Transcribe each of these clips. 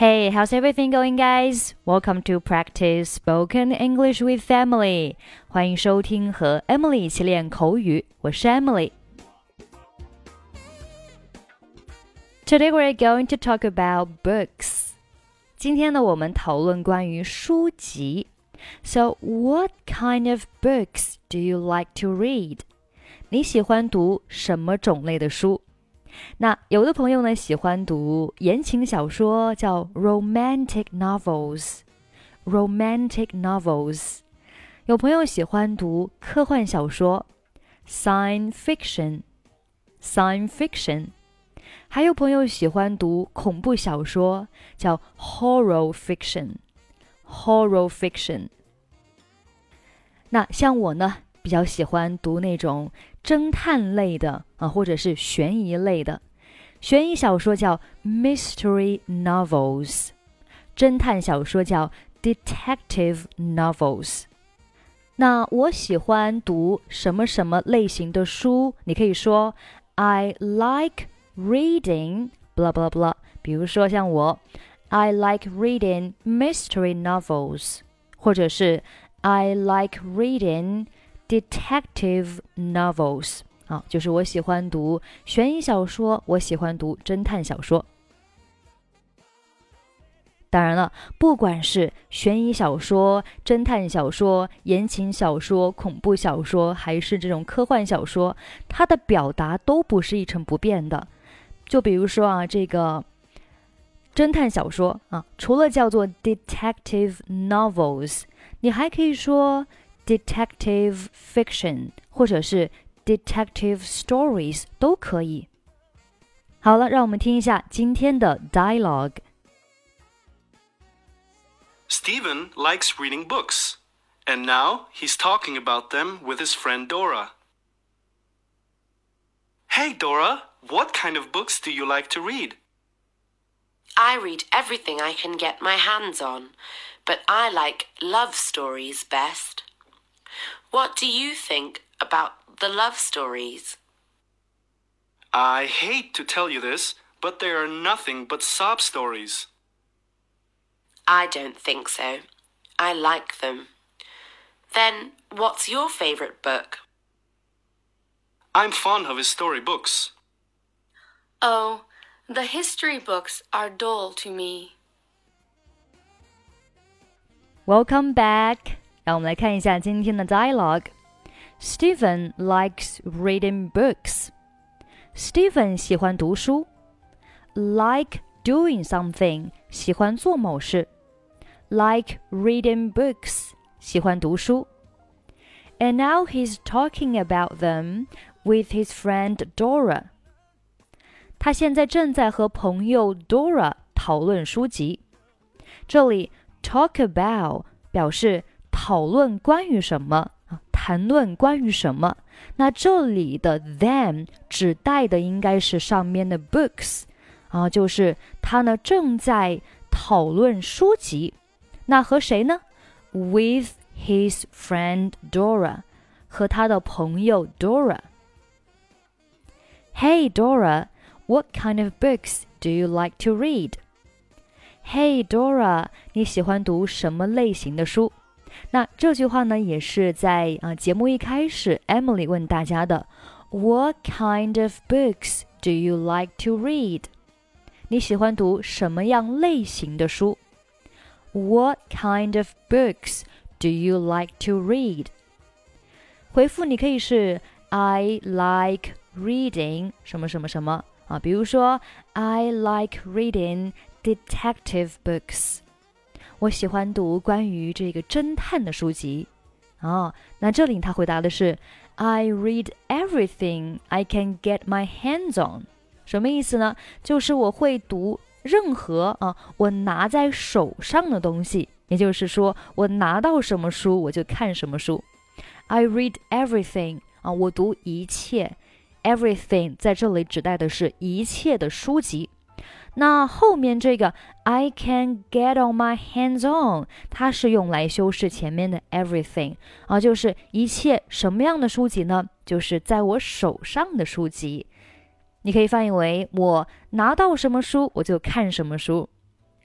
Hey, how's everything going, guys? Welcome to practice spoken English with Emily. 欢迎收听和 Emily 一起练口语，我是 Emily。Today we're going to talk about books. 今天呢，我们讨论关于书籍。So, what kind of books do you like to read? 你喜欢读什么种类的书？ 那有的朋友呢喜欢读言情小说，叫 romantic novels，romantic novels。有朋友喜欢读科幻小说，science fiction，science fiction。还有朋友喜欢读恐怖小说，叫 horror fiction，horror fiction。那像我呢，比较喜欢读那种。侦探类的啊，或者是悬疑类的，悬疑小说叫 mystery novels，侦探小说叫 detective novels。那我喜欢读什么什么类型的书？你可以说 I like reading blah blah blah。比如说像我，I like reading mystery novels，或者是 I like reading。Detective novels 啊，就是我喜欢读悬疑小说，我喜欢读侦探小说。当然了，不管是悬疑小说、侦探小说、言情小说、恐怖小说，还是这种科幻小说，它的表达都不是一成不变的。就比如说啊，这个侦探小说啊，除了叫做 detective novels，你还可以说。detective fiction 或者是 detective stories 都可以。好了，让我们听一下今天的 dialogue。Stephen likes reading books, and now he's talking about them with his friend Dora. Hey, Dora, what kind of books do you like to read? I read everything I can get my hands on, but I like love stories best. What do you think about the love stories? I hate to tell you this, but they are nothing but sob stories. I don't think so. I like them. Then, what's your favourite book? I'm fond of his story books. Oh, the history books are dull to me. Welcome back. 让我们来看一下今天的 dialogue。Stephen likes reading books. Stephen 喜欢读书。Like doing something 喜欢做某事。Like reading books 喜欢读书。And now he's talking about them with his friend Dora. 他现在正在和朋友 Dora 讨论书籍。这里 talk about 表示 讨论关于什么啊？谈论关于什么？那这里的 them 指代的应该是上面的 books 啊，就是他呢正在讨论书籍。那和谁呢？With his friend Dora，和他的朋友 Dora。Hey Dora，what kind of books do you like to read？Hey Dora，你喜欢读什么类型的书？那这句话呢，也是在啊节目一开始，Emily 问大家的：What kind of books do you like to read？你喜欢读什么样类型的书？What kind of books do you like to read？回复你可以是 I like reading 什么什么什么啊，比如说 I like reading detective books。 我喜欢读关于这个侦探的书籍。哦，那这里他回答的是 I read everything I can get my hands on。什么意思呢？就是我会读任何啊我拿在手上的东西。也就是说，我拿到什么书我就看什么书。I read everything 啊，我读一切。Everything 在这里指代的是一切的书籍。那后面这个 I can get on my hands on，它是用来修饰前面的 everything 啊，就是一切什么样的书籍呢？就是在我手上的书籍。你可以翻译为我拿到什么书我就看什么书。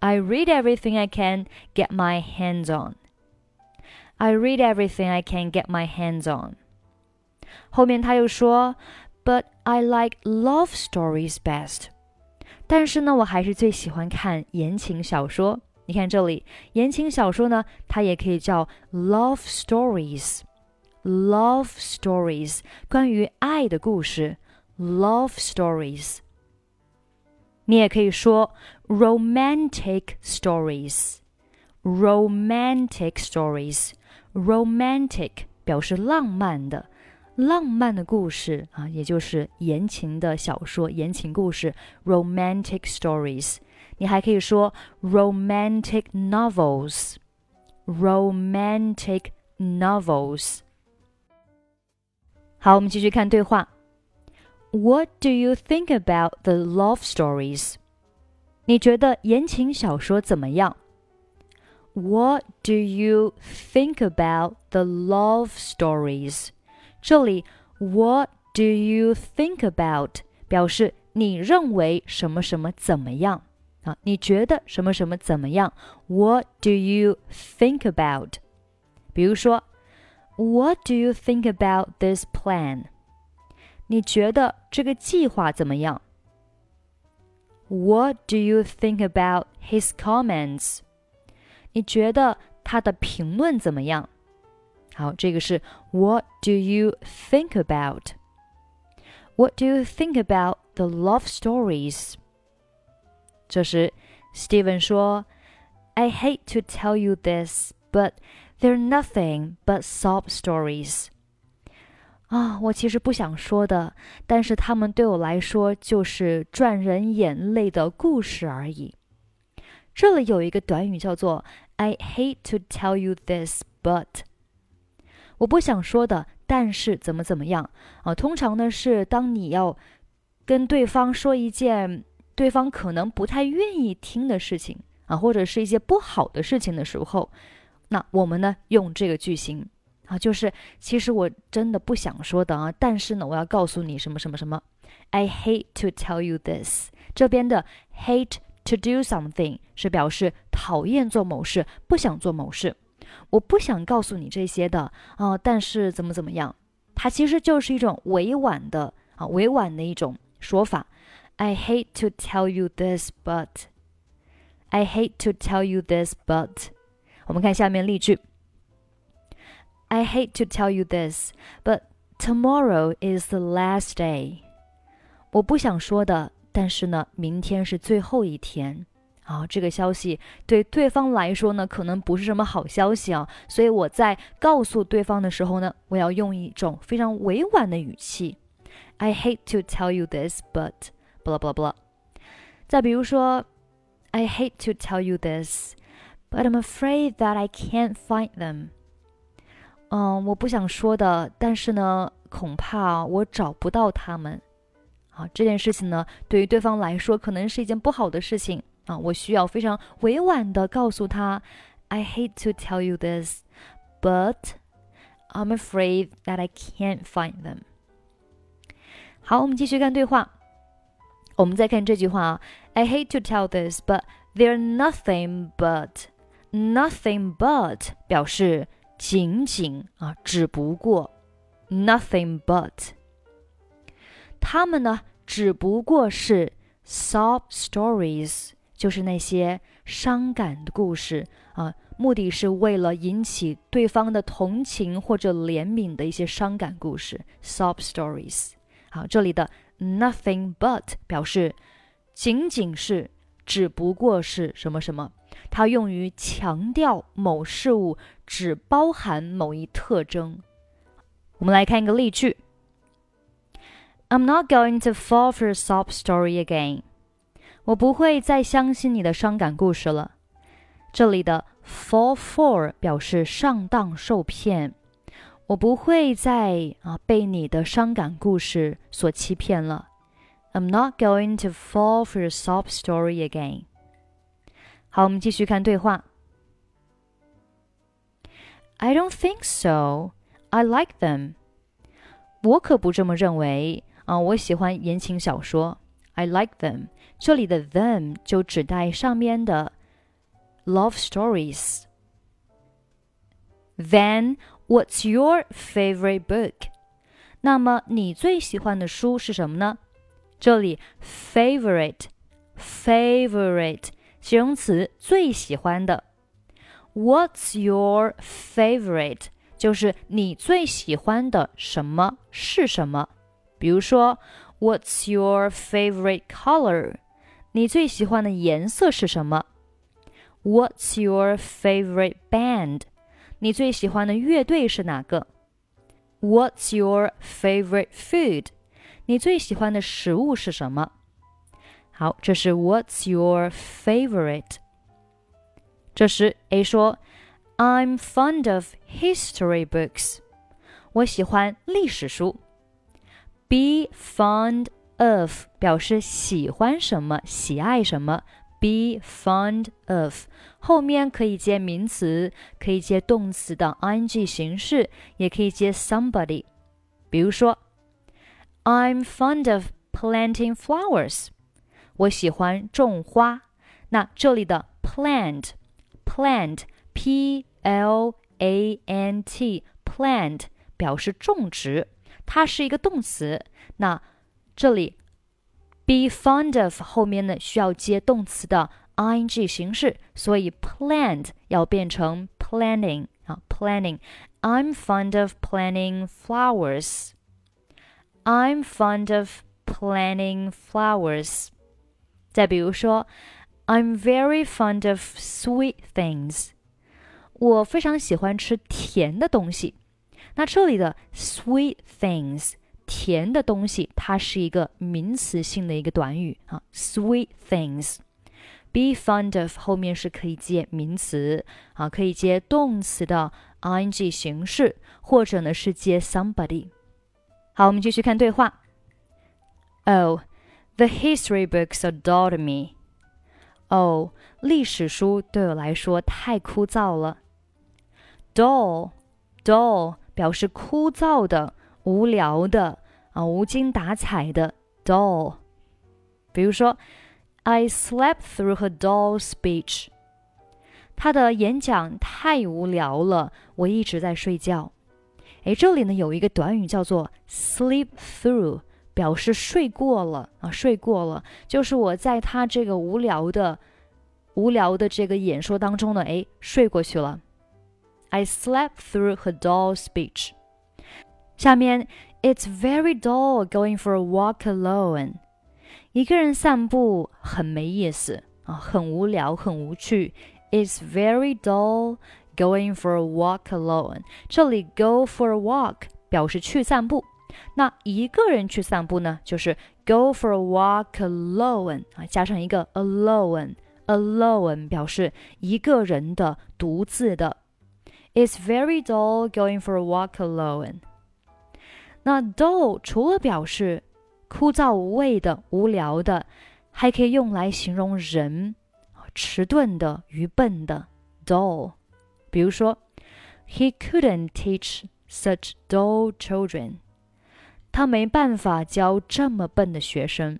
I read everything I can get my hands on. I read everything I can get my hands on. 后面他又说，But I like love stories best. 但是呢，我还是最喜欢看言情小说。你看这里，言情小说呢，它也可以叫 love stories。love stories，关于爱的故事，love stories。你也可以说 romantic stories，romantic stories，romantic 表示浪漫的。浪漫的故事啊，也就是言情的小说、言情故事 （romantic stories）。你还可以说 romantic novels，romantic novels。好，我们继续看对话。What do you think about the love stories？你觉得言情小说怎么样？What do you think about the love stories？ 这里，What do you think about？表示你认为什么什么怎么样啊？你觉得什么什么怎么样？What do you think about？比如说，What do you think about this plan？你觉得这个计划怎么样？What do you think about his comments？你觉得他的评论怎么样？ 好，这个是 What do you think about? What do you think about the love stories? 这时，Steven 说：“I hate to tell you this, but they're nothing but sob stories.” 啊，我其实不想说的，但是他们对我来说就是赚人眼泪的故事而已。这里有一个短语叫做 "I hate to tell you this, but"。 我不想说的，但是怎么怎么样啊？通常呢是当你要跟对方说一件对方可能不太愿意听的事情啊，或者是一些不好的事情的时候，那我们呢用这个句型啊，就是其实我真的不想说的啊，但是呢我要告诉你什么什么什么。I hate to tell you this。这边的 hate to do something 是表示讨厌做某事，不想做某事。我不想告诉你这些的啊，但是怎么怎么样，它其实就是一种委婉的啊，委婉的一种说法。I hate to tell you this, but I hate to tell you this, but 我们看下面例句。I hate to tell you this, but tomorrow is the last day。我不想说的，但是呢，明天是最后一天。啊，这个消息对对方来说呢，可能不是什么好消息啊。所以我在告诉对方的时候呢，我要用一种非常委婉的语气。I hate to tell you this, but blah blah blah。再比如说，I hate to tell you this, but I'm afraid that I can't find them。嗯，我不想说的，但是呢，恐怕我找不到他们。啊，这件事情呢，对于对方来说，可能是一件不好的事情。啊，我需要非常委婉的告诉他，I hate to tell you this, but I'm afraid that I can't find them。好，我们继续看对话。我们再看这句话啊，I hate to tell this, but they're nothing but nothing but 表示仅仅啊，只不过 nothing but，他们呢只不过是 sob stories。就是那些伤感的故事啊，目的是为了引起对方的同情或者怜悯的一些伤感故事，sob stories。好，这里的 nothing but 表示仅仅是，只不过是什么什么，它用于强调某事物只包含某一特征。我们来看一个例句：I'm not going to fall for a sob story again. 我不会再相信你的伤感故事了。这里的 fall for 表示上当受骗。我不会再啊被你的伤感故事所欺骗了。I'm not going to fall for a sob story again。好，我们继续看对话。I don't think so. I like them. 我可不这么认为啊，我喜欢言情小说。I like them。 这里的 them 就指代上面的 love stories. Then, what's your favorite book? 那么你最喜欢的书是什么呢？这里 favorite favorite 形容词最喜欢的。What's your favorite？就是你最喜欢的什么是什么？比如说，What's your favorite color？ 你最喜欢的颜色是什么？What's your favorite band？你最喜欢的乐队是哪个？What's your favorite food？你最喜欢的食物是什么？好，这是 What's your favorite？这时 A 说：“I'm fond of history books。”我喜欢历史书。Be fond of 表示喜欢什么、喜爱什么。Be fond of 后面可以接名词，可以接动词的 ing 形式，也可以接 somebody。比如说，I'm fond of planting flowers。我喜欢种花。那这里的 plant plant p l a n t plant 表示种植，它是一个动词。那这里 be fond of 后面呢需要接动词的 ing 形式，所以 plant 要变成 planning 啊 planning。I'm fond of planting flowers. I'm fond of planting flowers. 再比如说，I'm very fond of sweet things。我非常喜欢吃甜的东西。那这里的 sweet things，甜的东西，它是一个名词性的一个短语啊。sweet things。be fond of 后面是可以接名词啊，可以接动词的 ing 形式，或者呢是接 somebody。好，我们继续看对话。Oh。The history books adored me. 哦，历史书对我来说太枯燥了。Dull, dull 表示枯燥的、无聊的啊、无精打采的 dull。比如说，I slept through her dull speech. 她的演讲太无聊了，我一直在睡觉。诶，这里呢有一个短语叫做 sleep through。表示睡过了啊，睡过了，就是我在他这个无聊的、无聊的这个演说当中呢，哎，睡过去了。I slept through her dull speech。下面 ，It's very dull going for a walk alone。一个人散步很没意思啊，很无聊，很无趣。It's very dull going for a walk alone。这里 go for a walk 表示去散步。那一个人去散步呢，就是 go for a walk alone 啊，加上一个 alone，alone 表示一个人的、独自的。It's very dull going for a walk alone。 那 dull 除了表示枯燥无味的、无聊的，还可以用来形容人迟钝的、愚笨的 dull。比如说，He couldn't teach such dull children。他没办法教这么笨的学生，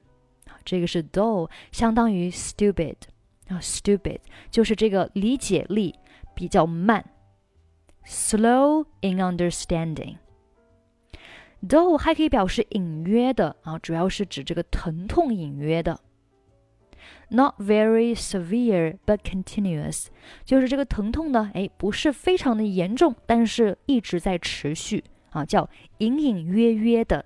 这个是 dull，相当于 stupid 啊，stupid 就是这个理解力比较慢，slow in understanding。Dull 还可以表示隐约的啊，主要是指这个疼痛隐约的。Not very severe but continuous，就是这个疼痛呢，哎，不是非常的严重，但是一直在持续。啊，叫隐隐约约的，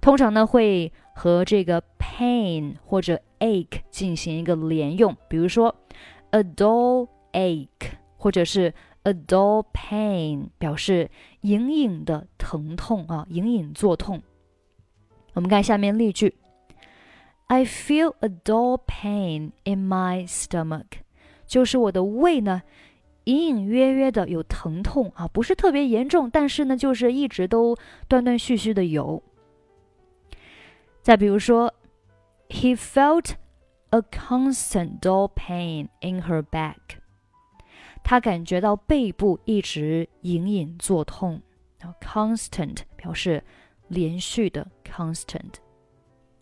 通常呢会和这个 pain 或者 ache 进行一个连用，比如说 a dull ache 或者是 a dull pain，表示隐隐的疼痛啊，隐隐作痛。我们看下面例句：I feel a dull pain in my stomach，就是我的胃呢。隐隐约约的有疼痛啊，不是特别严重，但是呢，就是一直都断断续续的有。再比如说，He felt a constant dull pain in her back。他感觉到背部一直隐隐作痛。然后 constant 表示连续的 constant。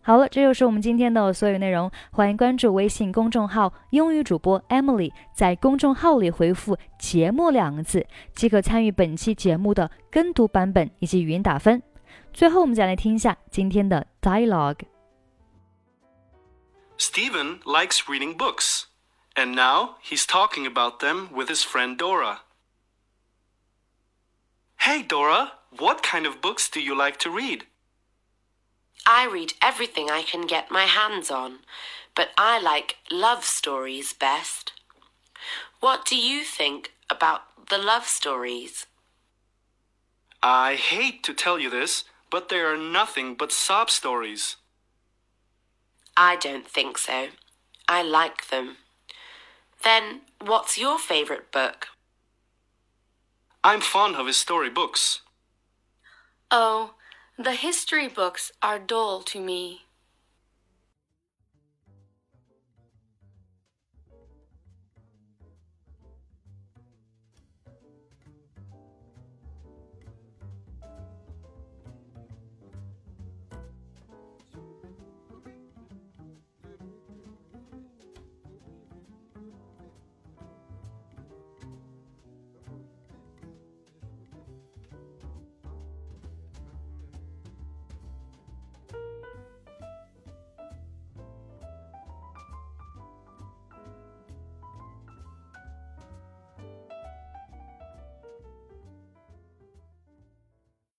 好了，这就是我们今天的所有内容。欢迎关注微信公众号“英语主播 Emily”，在公众号里回复“节目”两个字，即可参与本期节目的跟读版本以及语音打分。最后，我们再来听一下今天的 dialogue。Stephen likes reading books, and now he's talking about them with his friend Dora. Hey, Dora, what kind of books do you like to read? I read everything I can get my hands on, but I like love stories best. What do you think about the love stories? I hate to tell you this, but they are nothing but sob stories. I don't think so. I like them. Then, what's your favourite book? I'm fond of his story books. Oh, the history books are dull to me.